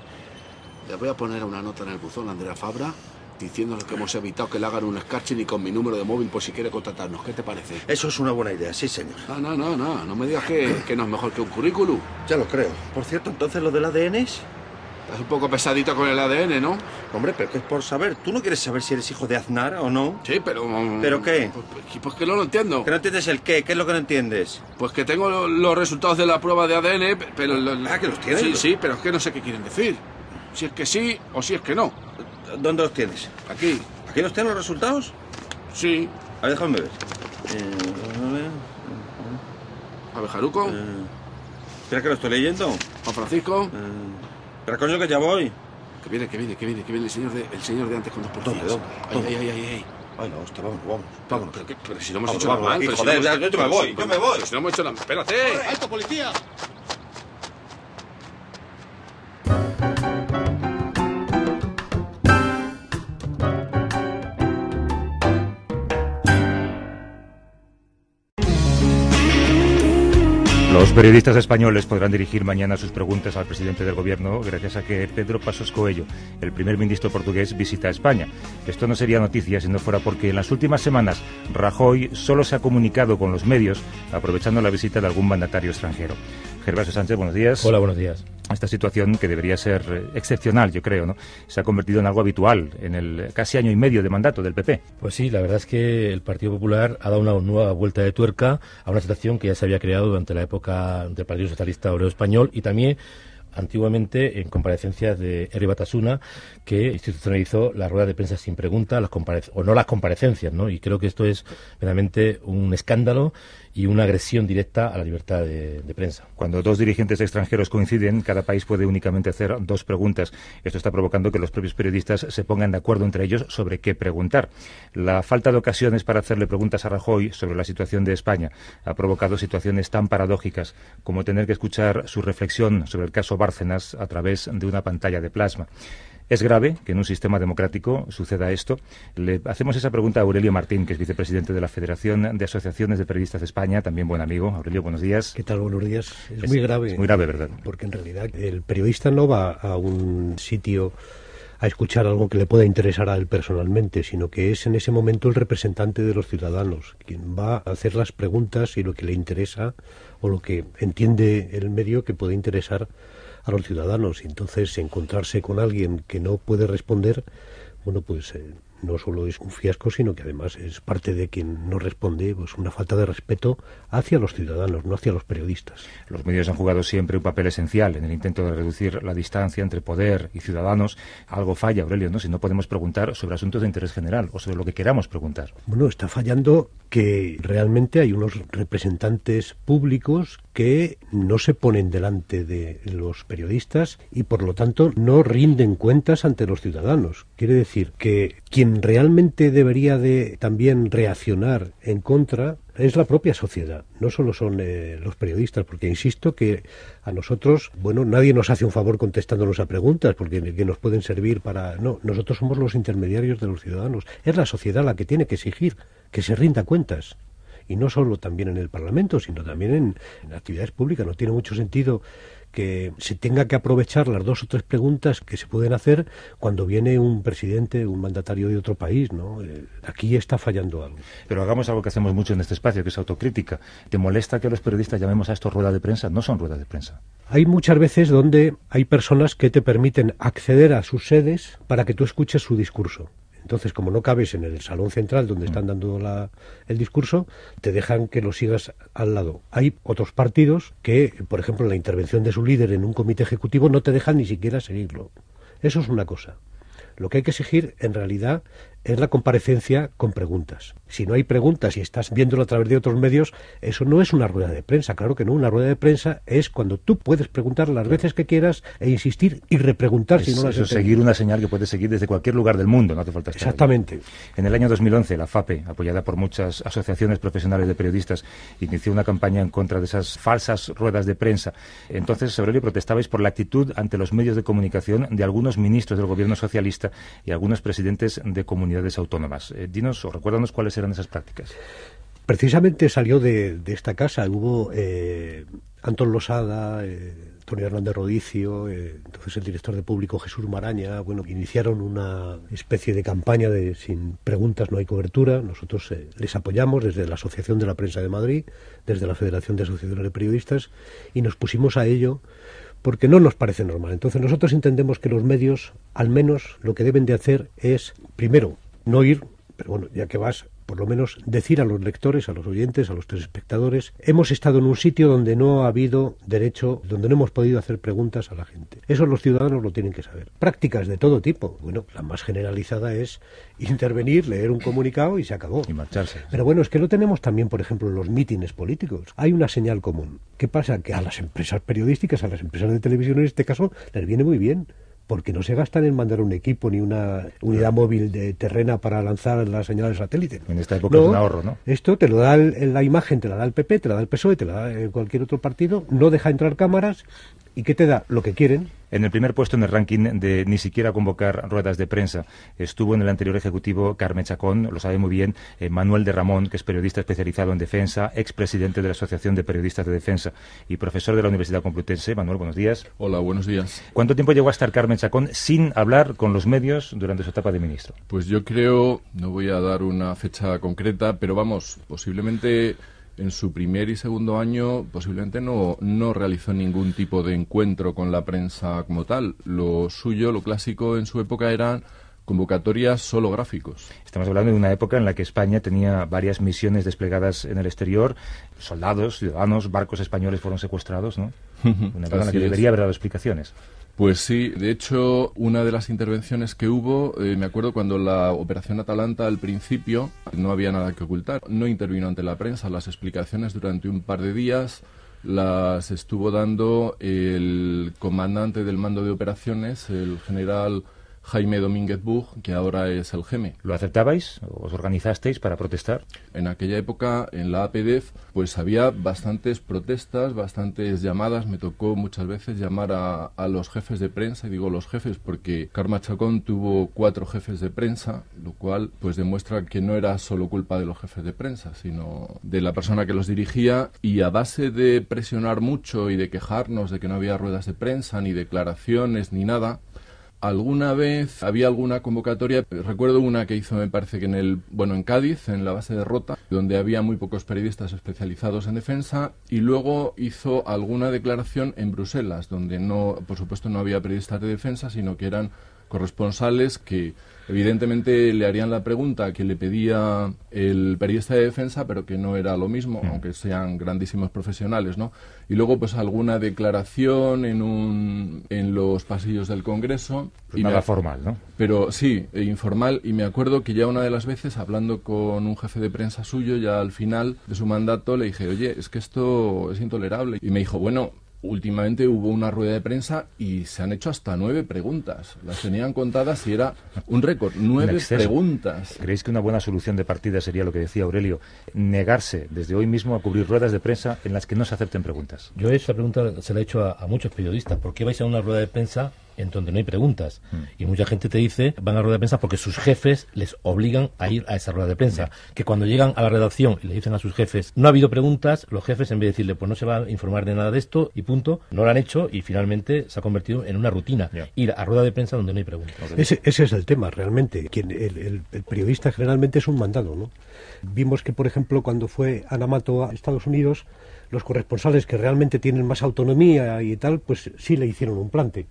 Le voy a poner una nota en el buzón a Andrea Fabra diciéndole que hemos evitado que le hagan un escarche ni con mi número de móvil por si quiere contratarnos. ¿Qué te parece? Eso es una buena idea, sí, señor. No, no, no, no. No me digas que, que no es mejor que un currículum. Ya lo creo. Por cierto, entonces lo del ADN es... Es un poco pesadito con el ADN, ¿no? Hombre, pero que es por saber. ¿Tú no quieres saber si eres hijo de Aznar o no? Sí, pero... ¿Pero qué? Pues, pues que no lo entiendo. ¿Que no entiendes el qué? ¿Qué es lo que no entiendes? Pues que tengo los resultados de la prueba de ADN, pero... Ah, que los tienes. Sí, sí, pero es que no sé qué quieren decir. Si es que sí o si es que no. ¿Dónde los tienes? Aquí. ¿Aquí los tienes los resultados? Sí. A ver, déjame ver. Eh, a ver, Jaruco. Eh, espera que lo estoy leyendo. Juan Francisco. Eh, espera, coño, que ya voy. Que viene, que viene, que viene, que viene el señor de, el señor de antes con dos portillas. ¿Dónde, dónde? Ay, ay, ay, ay. Ay, no, hostia, vamos, vamos. Vámonos. Pero, pero, pero si no hemos vamos, hecho vamos, nada mal. Aquí, pero joder, si no hemos, yo me voy, yo me voy. Pero si no hemos hecho nada Espérate. ¡Alto, policía! Los periodistas españoles podrán dirigir mañana sus preguntas al presidente del gobierno gracias a que Pedro Pasos Coelho, el primer ministro portugués, visita España. Esto no sería noticia si no fuera porque en las últimas semanas Rajoy solo se ha comunicado con los medios aprovechando la visita de algún mandatario extranjero. Gervasio Sánchez, buenos días. Hola, buenos días. Esta situación, que debería ser eh, excepcional, yo creo, ¿no? se ha convertido en algo habitual en el casi año y medio de mandato del PP. Pues sí, la verdad es que el Partido Popular ha dado una nueva vuelta de tuerca a una situación que ya se había creado durante la época del Partido Socialista Obrero Español y también antiguamente en comparecencias de Eri Batasuna, que institucionalizó la rueda de prensa sin pregunta, las o no las comparecencias, ¿no? Y creo que esto es realmente un escándalo y una agresión directa a la libertad de, prensa. Cuando dos dirigentes extranjeros coinciden, cada país puede únicamente hacer dos preguntas. Esto está provocando que los propios periodistas se pongan de acuerdo entre ellos sobre qué preguntar. La falta de ocasiones para hacerle preguntas a Rajoy sobre la situación de España ha provocado situaciones tan paradójicas como tener que escuchar su reflexión sobre el caso Bárcenas a través de una pantalla de plasma. Es grave que en un sistema democrático suceda esto. Le hacemos esa pregunta a Aurelio Martín, que es vicepresidente de la Federación de Asociaciones de Periodistas de España, también buen amigo. Aurelio, buenos días. ¿Qué tal? Buenos días. Es, muy grave. Es muy grave, ¿verdad? Porque en realidad el periodista no va a un sitio a escuchar algo que le pueda interesar a él personalmente, sino que es en ese momento el representante de los ciudadanos, quien va a hacer las preguntas y lo que le interesa o lo que entiende el medio que puede interesar a los ciudadanos. Y entonces encontrarse con alguien que no puede responder, bueno, pues eh, no solo es un fiasco, sino que además es parte de quien no responde, pues una falta de respeto hacia los ciudadanos, no hacia los periodistas. Los medios han jugado siempre un papel esencial en el intento de reducir la distancia entre poder y ciudadanos. Algo falla, Aurelio, ¿no? Si no podemos preguntar sobre asuntos de interés general o sobre lo que queramos preguntar. Bueno, está fallando que realmente hay unos representantes públicos que no se ponen delante de los periodistas y por lo tanto no rinden cuentas ante los ciudadanos. Quiere decir que quien realmente debería de también reaccionar en contra es la propia sociedad, no solo son eh, los periodistas, porque insisto que a nosotros, bueno, nadie nos hace un favor contestándonos a preguntas, porque que nos pueden servir para... No, nosotros somos los intermediarios de los ciudadanos. Es la sociedad la que tiene que exigir que se rinda cuentas y no solo también en el Parlamento, sino también en, actividades públicas. No tiene mucho sentido que se tenga que aprovechar las dos o tres preguntas que se pueden hacer cuando viene un presidente, un mandatario de otro país, ¿no? Eh, aquí está fallando algo. Pero hagamos algo que hacemos mucho en este espacio, que es autocrítica. ¿Te molesta que los periodistas llamemos a esto rueda de prensa? No son ruedas de prensa. Hay muchas veces donde hay personas que te permiten acceder a sus sedes para que tú escuches su discurso. Entonces, como no cabes en el salón central donde están dando el discurso, te dejan que lo sigas al lado. Hay otros partidos que, por ejemplo, la intervención de su líder en un comité ejecutivo no te dejan ni siquiera seguirlo. Eso es una cosa. Lo que hay que exigir, en realidad, es la comparecencia con preguntas. Si no hay preguntas y estás viéndolo a través de otros medios, eso no es una rueda de prensa. Claro que no. Una rueda de prensa es cuando tú puedes preguntar las veces que quieras e insistir y repreguntar si no las Eso seguir una señal que puedes seguir desde cualquier lugar del mundo, no hace falta estar Exactamente. En el año 2011, la FAPE, apoyada por muchas asociaciones profesionales de periodistas, inició una campaña en contra de esas falsas ruedas de prensa. Entonces, Aurelio, protestabais por la actitud ante los medios de comunicación de algunos ministros del gobierno socialista y algunos presidentes de comunicación autónomas. Eh, dinos o recuérdanos cuáles eran esas prácticas. Precisamente salió de, esta casa, hubo eh, Antón Losada, eh, Hernández Rodicio, eh, entonces el director de público Jesús Maraña, bueno, iniciaron una especie de campaña de sin preguntas no hay cobertura. Nosotros les apoyamos desde la Asociación de la Prensa de Madrid, desde la Federación de Asociaciones de Periodistas, y nos pusimos a ello porque no nos parece normal. Entonces nosotros entendemos que los medios, al menos, lo que deben de hacer es, primero, no ir, pero bueno, ya que vas, por lo menos decir a los lectores, a los oyentes, a los telespectadores, hemos estado en un sitio donde no ha habido derecho, donde no hemos podido hacer preguntas a la gente. Eso los ciudadanos lo tienen que saber. Prácticas de todo tipo. Bueno, la más generalizada es intervenir, leer un comunicado y se acabó. Y marcharse. Pero bueno, es que lo tenemos también, por ejemplo, en los mítines políticos. Hay una señal común. ¿Qué pasa? Que a las empresas periodísticas, a las empresas de televisión en este caso, les viene muy bien porque no se gastan en mandar un equipo ni una unidad móvil de terrena para lanzar la señal de satélite. En esta época es un ahorro, ¿no? Esto te lo da la imagen, te la da el PP, te la da el PSOE, te la da cualquier otro partido, no deja entrar cámaras ¿Y qué te da? Lo que quieren. En el primer puesto en el ranking de ni siquiera convocar ruedas de prensa estuvo en el anterior ejecutivo Carmen Chacón, lo sabe muy bien, eh, Manuel de Ramón, que es periodista especializado en defensa, expresidente de la Asociación de Periodistas de Defensa y profesor de la Universidad Complutense. Manuel, buenos días. Hola, buenos días. ¿Cuánto tiempo llegó a estar Carmen Chacón sin hablar con los medios durante su etapa de ministro? Pues yo creo, no voy a dar una fecha concreta, pero vamos, posiblemente en su primer y segundo año posiblemente no, no realizó ningún tipo de encuentro con la prensa como tal. Lo suyo, lo clásico en su época eran convocatorias solo gráficos. Estamos hablando de una época en la que España tenía varias misiones desplegadas en el exterior, soldados, ciudadanos, barcos españoles fueron secuestrados, ¿no? Una la que debería haber dado explicaciones. Pues sí, de hecho, una de las intervenciones que hubo, eh, me acuerdo cuando la operación Atalanta al principio no había nada que ocultar, no intervino ante la prensa, las explicaciones durante un par de días las estuvo dando el comandante del mando de operaciones, el general Jaime Domínguez Bug, que ahora es el GEME. ¿Lo aceptabais? ¿Os organizasteis para protestar? En aquella época, en la APDEF, pues había bastantes protestas, bastantes llamadas. Me tocó muchas veces llamar a, a los jefes de prensa, y digo los jefes porque Karma Chacón tuvo cuatro jefes de prensa, lo cual pues demuestra que no era solo culpa de los jefes de prensa, sino de la persona que los dirigía. Y a base de presionar mucho y de quejarnos de que no había ruedas de prensa, ni declaraciones, ni nada, Alguna vez había alguna convocatoria, recuerdo una que hizo, me parece que en el, bueno, en Cádiz, en la base de Rota, donde había muy pocos periodistas especializados en defensa, y luego hizo alguna declaración en Bruselas, donde no, por supuesto, no había periodistas de defensa, sino que eran corresponsales que evidentemente le harían la pregunta que le pedía el periodista de defensa, pero que no era lo mismo, aunque sean grandísimos profesionales, ¿no? Y luego, pues, alguna declaración en, un, en los pasillos del Congreso. y nada formal, ¿no? Pero sí, e informal. Y me acuerdo que ya una de las veces, hablando con un jefe de prensa suyo, ya al final de su mandato, le dije, oye, es que esto es intolerable. Y me dijo, bueno, últimamente hubo una rueda de prensa y se han hecho hasta nueve preguntas. Las tenían contadas y era un récord, nueve preguntas. ¿Creéis que una buena solución de partida sería lo que decía Aurelio? Negarse desde hoy mismo a cubrir ruedas de prensa en las que no se acepten preguntas. Yo esa pregunta se la he hecho a, a muchos periodistas. ¿Por qué vais a una rueda de prensa en donde no hay preguntas. Mm. Y mucha gente te dice, van a rueda de prensa porque sus jefes les obligan a ir a esa rueda de prensa. Que cuando llegan a la redacción y le dicen a sus jefes, no ha habido preguntas, los jefes en vez de decirle, pues no se va a informar de nada de esto y punto, no lo han hecho y finalmente se ha convertido en una rutina. Ir a rueda de prensa donde no hay preguntas. Ese, ese es el tema, realmente. Quien, el, el, periodista generalmente es un mandado, ¿no? Vimos que, por ejemplo, cuando fue Anamato a Estados Unidos, los corresponsales que realmente tienen más autonomía y tal, pues sí le hicieron un plante.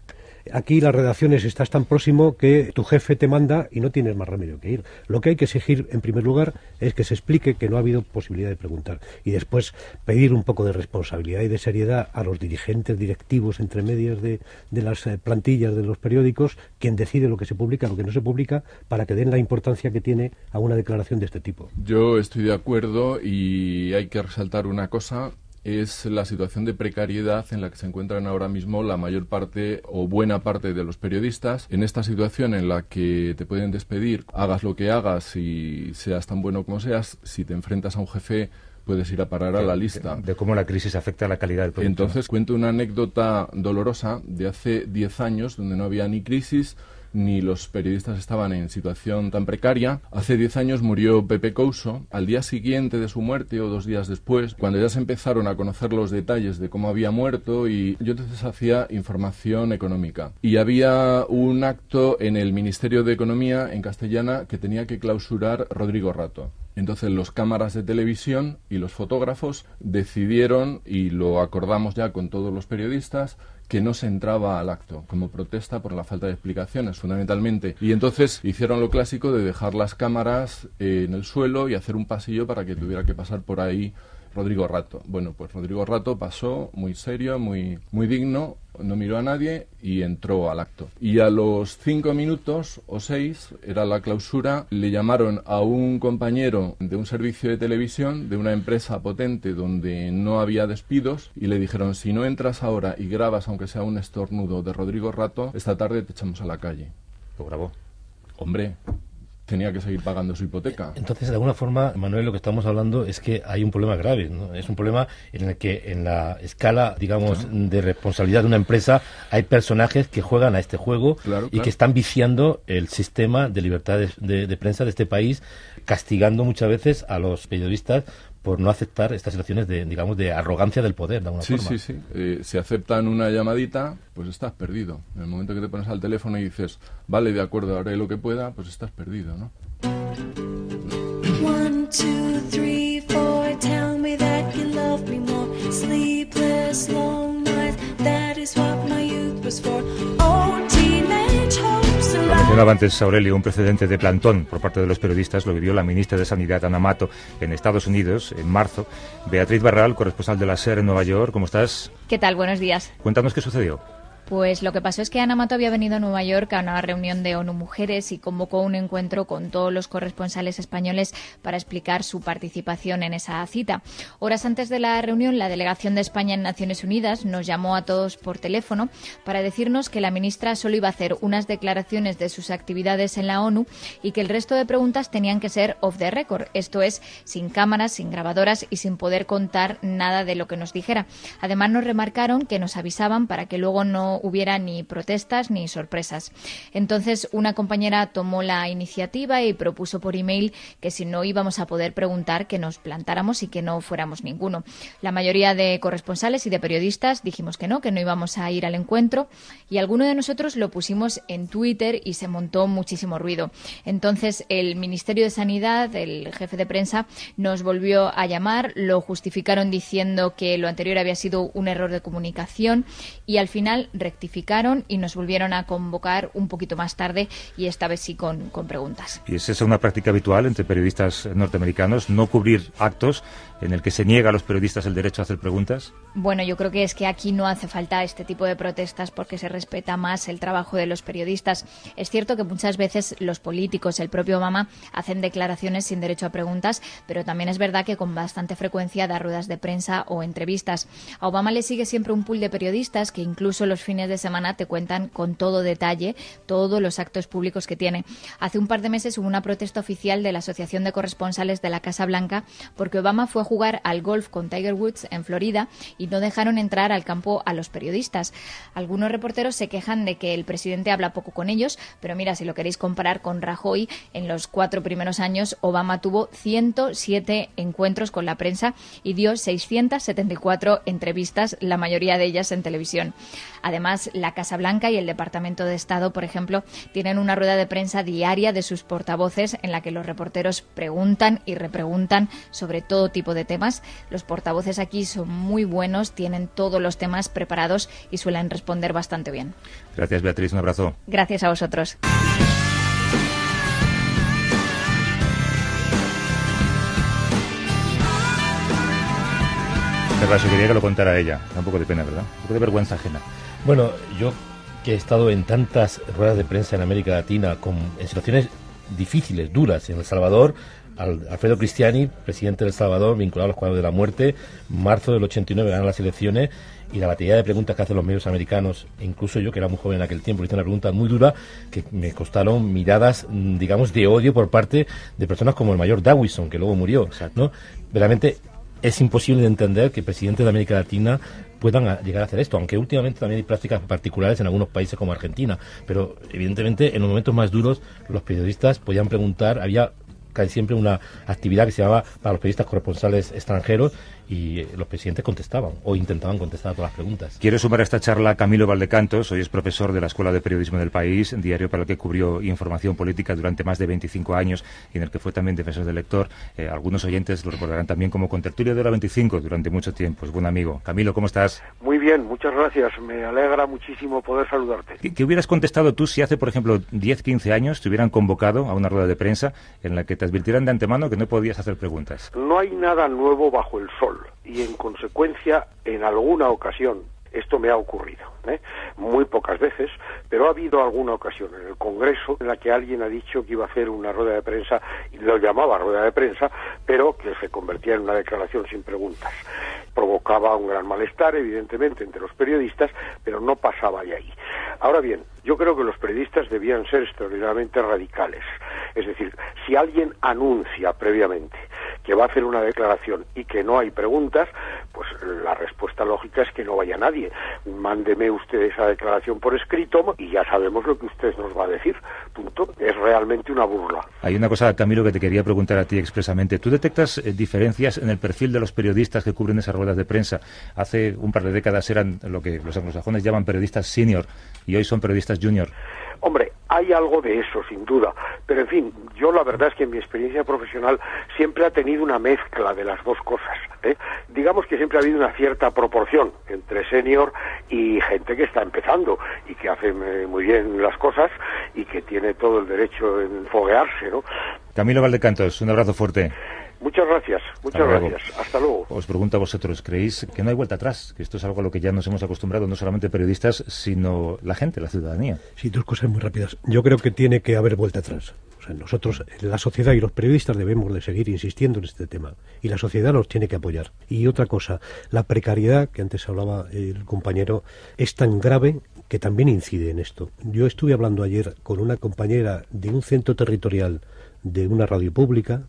Aquí las redacciones estás tan próximo que tu jefe te manda y no tienes más remedio que ir. Lo que hay que exigir, en primer lugar, es que se explique que no ha habido posibilidad de preguntar y después pedir un poco de responsabilidad y de seriedad a los dirigentes directivos entre medias de, de las eh, plantillas de los periódicos, quien decide lo que se publica, lo que no se publica, para que den la importancia que tiene a una declaración de este tipo. Yo estoy de acuerdo y hay que resaltar una cosa es la situación de precariedad en la que se encuentran ahora mismo la mayor parte o buena parte de los periodistas. En esta situación en la que te pueden despedir, hagas lo que hagas y seas tan bueno como seas, si te enfrentas a un jefe puedes ir a parar a la lista. De, cómo la crisis afecta a la calidad del producto. Entonces, cuento una anécdota dolorosa de hace 10 años, donde no había ni crisis, ni los periodistas estaban en situación tan precaria. Hace 10 años murió Pepe Couso. Al día siguiente de su muerte o dos días después, cuando ya se empezaron a conocer los detalles de cómo había muerto y yo entonces hacía información económica. Y había un acto en el Ministerio de Economía en castellana que tenía que clausurar Rodrigo Rato. Entonces los cámaras de televisión y los fotógrafos decidieron, y lo acordamos ya con todos los periodistas, que no se entraba al acto, como protesta por la falta de explicaciones, fundamentalmente. Y entonces hicieron lo clásico de dejar las cámaras eh, en el suelo y hacer un pasillo para que tuviera que pasar por ahí Rodrigo Rato. Bueno, pues Rodrigo Rato pasó muy serio, muy, muy digno, no miró a nadie y entró al acto. Y a los cinco minutos o seis, era la clausura, le llamaron a un compañero de un servicio de televisión de una empresa potente donde no había despidos y le dijeron, si no entras ahora y grabas aunque sea un estornudo de Rodrigo Rato, esta tarde te echamos a la calle. Lo grabó. Hombre, tenía que seguir pagando su hipoteca. Entonces, de alguna forma, Manuel, lo que estamos hablando es que hay un problema grave. ¿no? Es un problema en el que, en la escala, digamos, de responsabilidad de una empresa, hay personajes que juegan a este juego y que están viciando el sistema de libertad de, de prensa de este país, castigando muchas veces a los periodistas por no aceptar estas situaciones de, digamos, de arrogancia del poder, de alguna sí, forma. Sí, sí, eh, si aceptan una llamadita, pues estás perdido. En el momento que te pones al teléfono y dices, vale, de acuerdo, haré lo que pueda, pues estás perdido, ¿no? One, two, three, mencionaba antes Aurelio, un precedente de plantón por parte de los periodistas lo vivió la ministra de Sanidad, Ana Mato, en Estados Unidos, en marzo. Beatriz Barral, corresponsal de la SER en Nueva York, ¿cómo estás? ¿Qué tal? Buenos días. Cuéntanos qué sucedió. Pues lo que pasó es que Ana Mato había venido a Nueva York a una reunión de ONU Mujeres y convocó un encuentro con todos los corresponsales españoles para explicar su participación en esa cita. Horas antes de la reunión, la delegación de España en Naciones Unidas nos llamó a todos por teléfono para decirnos que la ministra solo iba a hacer unas declaraciones de sus actividades en la ONU y que el resto de preguntas tenían que ser off the record, esto es, sin cámaras, sin grabadoras y sin poder contar nada de lo que nos dijera. Además, nos remarcaron que nos avisaban para que luego no hubiera ni protestas ni sorpresas. Entonces, una compañera tomó la iniciativa y propuso por email que si no íbamos a poder preguntar, que nos plantáramos y que no fuéramos ninguno. La mayoría de corresponsales y de periodistas dijimos que no, que no íbamos a ir al encuentro y alguno de nosotros lo pusimos en Twitter y se montó muchísimo ruido. Entonces, el Ministerio de Sanidad, el jefe de prensa, nos volvió a llamar, lo justificaron diciendo que lo anterior había sido un error de comunicación y al final rectificaron y nos volvieron a convocar un poquito más tarde y esta vez sí con, con preguntas. ¿Y es esa una práctica habitual entre periodistas norteamericanos, no cubrir actos en el que se niega a los periodistas el derecho a hacer preguntas? Bueno, yo creo que es que aquí no hace falta este tipo de protestas porque se respeta más el trabajo de los periodistas. Es cierto que muchas veces los políticos, el propio Obama, hacen declaraciones sin derecho a preguntas, pero también es verdad que con bastante frecuencia da ruedas de prensa o entrevistas. A Obama le sigue siempre un pool de periodistas que incluso los fines de semana te cuentan con todo detalle todos los actos públicos que tiene. Hace un par de meses hubo una protesta oficial de la Asociación de Corresponsales de la Casa Blanca porque Obama fue a jugar al golf con Tiger Woods en Florida y no dejaron entrar al campo a los periodistas. Algunos reporteros se quejan de que el presidente habla poco con ellos, pero mira, si lo queréis comparar con Rajoy, en los cuatro primeros años Obama tuvo 107 encuentros con la prensa y dio 674 entrevistas, la mayoría de ellas en televisión. Además, la Casa Blanca y el Departamento de Estado, por ejemplo, tienen una rueda de prensa diaria de sus portavoces en la que los reporteros preguntan y repreguntan sobre todo tipo de temas. Los portavoces aquí son muy buenos, tienen todos los temas preparados y suelen responder bastante bien. Gracias, Beatriz. Un abrazo. Gracias a vosotros. Gervasio, quería que lo contara ella. Da un poco de pena, ¿verdad? Un poco de vergüenza ajena. Bueno, yo que he estado en tantas ruedas de prensa en América Latina, con, en situaciones difíciles, duras, en El Salvador, Alfredo Cristiani, presidente de El Salvador, vinculado a los cuadros de la muerte, marzo del 89 ganan las elecciones y la batería de preguntas que hacen los medios americanos, incluso yo que era muy joven en aquel tiempo, hice una pregunta muy dura que me costaron miradas, mm, digamos, de odio por parte de personas como el mayor Dawison, que luego murió, ¿no? Realmente es imposible de entender que presidentes de América Latina puedan llegar a hacer esto, aunque últimamente también hay prácticas particulares en algunos países como Argentina, pero evidentemente en los momentos más duros los periodistas podían preguntar, había casi siempre una actividad que se llamaba para los periodistas corresponsales extranjeros y los presidentes contestaban o intentaban contestar a todas las preguntas. Quiero sumar a esta charla a Camilo Valdecantos, hoy es profesor de la Escuela de Periodismo del País, diario para el que cubrió información política durante más de 25 años y en el que fue también defensor del lector. Eh, algunos oyentes lo recordarán también como contertulio de la 25 durante mucho tiempo. Es buen amigo. Camilo, ¿cómo estás? Muy bien, muchas gracias. Me alegra muchísimo poder saludarte. ¿Qué, hubieras contestado tú si hace, por ejemplo, 10, 15 años te hubieran convocado a una rueda de prensa en la que te advirtieran de antemano que no podías hacer preguntas? No hay nada nuevo bajo el sol y, en consecuencia, en alguna ocasión esto me ha ocurrido, ¿eh? muy pocas veces, pero ha habido alguna ocasión en el Congreso en la que alguien ha dicho que iba a hacer una rueda de prensa, y lo llamaba rueda de prensa, pero que se convertía en una declaración sin preguntas. Provocaba un gran malestar, evidentemente, entre los periodistas, pero no pasaba de ahí. Ahora bien, yo creo que los periodistas debían ser extraordinariamente radicales. Es decir, si alguien anuncia previamente que va a hacer una declaración y que no hay preguntas, pues la respuesta lógica es que no vaya nadie. Mándeme usted esa declaración por escrito y ya sabemos lo que usted nos va a decir. Punto. Es realmente una burla. Hay una cosa, Camilo, que te quería preguntar a ti expresamente. ¿Tú detectas eh, diferencias en el perfil de los periodistas que cubren esas ruedas de prensa? Hace un par de décadas eran lo que los anglosajones llaman periodistas senior y hoy son periodistas junior. Hombre, hay algo de eso, sin duda. Pero, en fin, yo la verdad es que en mi experiencia profesional siempre ha tenido una mezcla de las dos cosas. ¿eh? Digamos que siempre ha habido una cierta proporción entre senior y gente que está empezando y que hace eh, muy bien las cosas y que tiene todo el derecho en foguearse, ¿no? Camilo Valdecantos, un abrazo fuerte. Muchas gracias, muchas gracias. Hasta luego. Os pregunto a vosotros, ¿creéis que no hay vuelta atrás? Que esto es algo a lo que ya nos hemos acostumbrado, no solamente periodistas, sino la gente, la ciudadanía. Sí, dos cosas muy rápidas. Yo creo que tiene que haber vuelta atrás. O sea, nosotros, la sociedad y los periodistas debemos de seguir insistiendo en este tema. Y la sociedad nos tiene que apoyar. Y otra cosa, la precariedad, que antes hablaba el compañero, es tan grave que también incide en esto. Yo estuve hablando ayer con una compañera de un centro territorial de una radio pública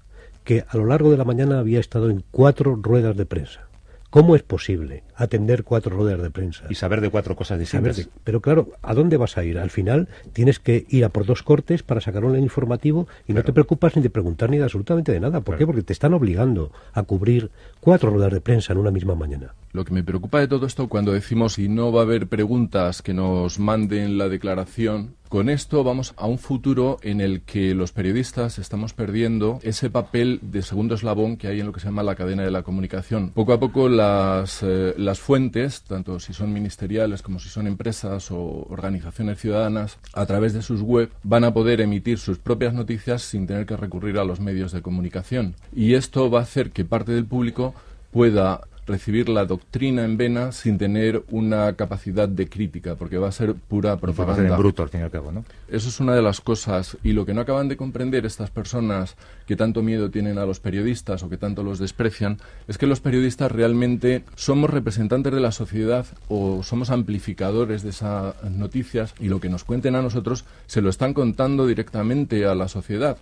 que a lo largo de la mañana había estado en cuatro ruedas de prensa. ¿Cómo es posible atender cuatro ruedas de prensa? Y saber de cuatro cosas distintas. pero claro, ¿a dónde vas a ir? Al final tienes que ir a por dos cortes para sacar un informativo y no te preocupas ni de preguntar ni de absolutamente de nada. ¿Por qué? Porque te están obligando a cubrir cuatro ruedas de prensa en una misma mañana. Lo que me preocupa de todo esto cuando decimos si no va a haber preguntas que nos manden la declaración con esto vamos a un futuro en el que los periodistas estamos perdiendo ese papel de segundo eslabón que hay en lo que se llama la cadena de la comunicación. Poco a poco las, eh, las fuentes, tanto si son ministeriales como si son empresas o organizaciones ciudadanas, a través de sus web van a poder emitir sus propias noticias sin tener que recurrir a los medios de comunicación. Y esto va a hacer que parte del público pueda recibir la doctrina en vena sin tener una capacidad de crítica, porque va a ser pura propaganda. bruto, al fin y al cabo, ¿no? Eso es una de las cosas. Y lo que no acaban de comprender estas personas que tanto miedo tienen a los periodistas o que tanto los desprecian, es que los periodistas realmente somos representantes de la sociedad o somos amplificadores de esas noticias y lo que nos cuenten a nosotros se lo están contando directamente a la sociedad.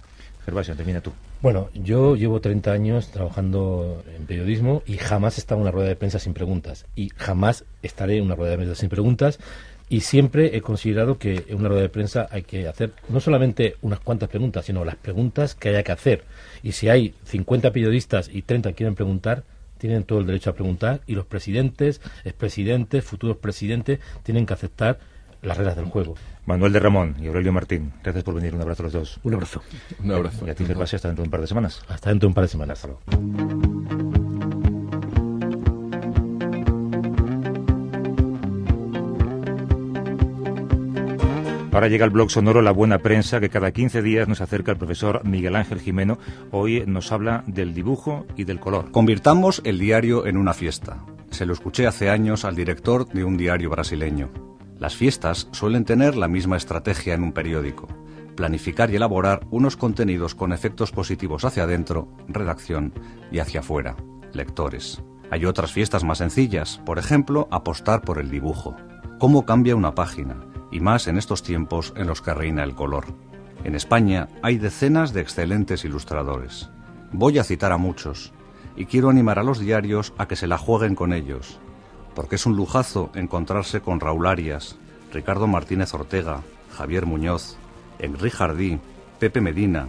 Gervasio, termina tú. Bueno, yo llevo 30 años trabajando en periodismo y jamás he estado en una rueda de prensa sin preguntas. Y jamás estaré en una rueda de prensa sin preguntas. Y siempre he considerado que en una rueda de prensa hay que hacer no solamente unas cuantas preguntas, sino las preguntas que haya que hacer. Y si hay 50 periodistas y 30 quieren preguntar, tienen todo el derecho a preguntar y los presidentes, expresidentes, futuros presidentes tienen que aceptar las reglas del juego. Manuel de Ramón y Aurelio Martín, gracias por venir. Un abrazo a los dos. Un abrazo. Un abrazo. Y a ti, Gervasio, hasta dentro de un par de semanas. Hasta dentro de un par de semanas. Ahora llega el blog sonoro La Buena Prensa, que cada 15 días nos acerca el profesor Miguel Ángel Jimeno. Hoy nos habla del dibujo y del color. Convirtamos el diario en una fiesta. Se lo escuché hace años al director de un diario brasileño. Las fiestas suelen tener la misma estrategia en un periódico, planificar y elaborar unos contenidos con efectos positivos hacia adentro, redacción, y hacia afuera, lectores. Hay otras fiestas más sencillas, por ejemplo, apostar por el dibujo. ¿Cómo cambia una página? Y más en estos tiempos en los que reina el color. En España hay decenas de excelentes ilustradores. Voy a citar a muchos, y quiero animar a los diarios a que se la jueguen con ellos, porque es un lujazo encontrarse con Raúl Arias, Ricardo Martínez Ortega, Javier Muñoz, Enrique Jardí, Pepe Medina,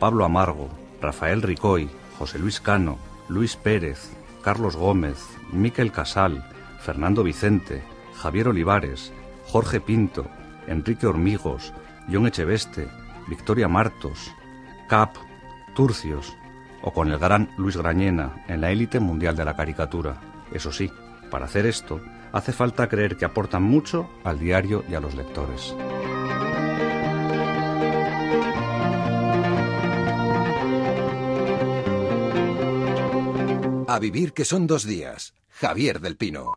Pablo Amargo, Rafael Ricoy, José Luis Cano, Luis Pérez, Carlos Gómez, Miquel Casal, Fernando Vicente, Javier Olivares, Jorge Pinto, Enrique Hormigos, John Echeveste, Victoria Martos, Cap, Turcios o con el gran Luis Grañena en la élite mundial de la caricatura. Eso sí, para hacer esto hace falta creer que aportan mucho al diario y a los lectores. A vivir que son dos días. Javier del Pino.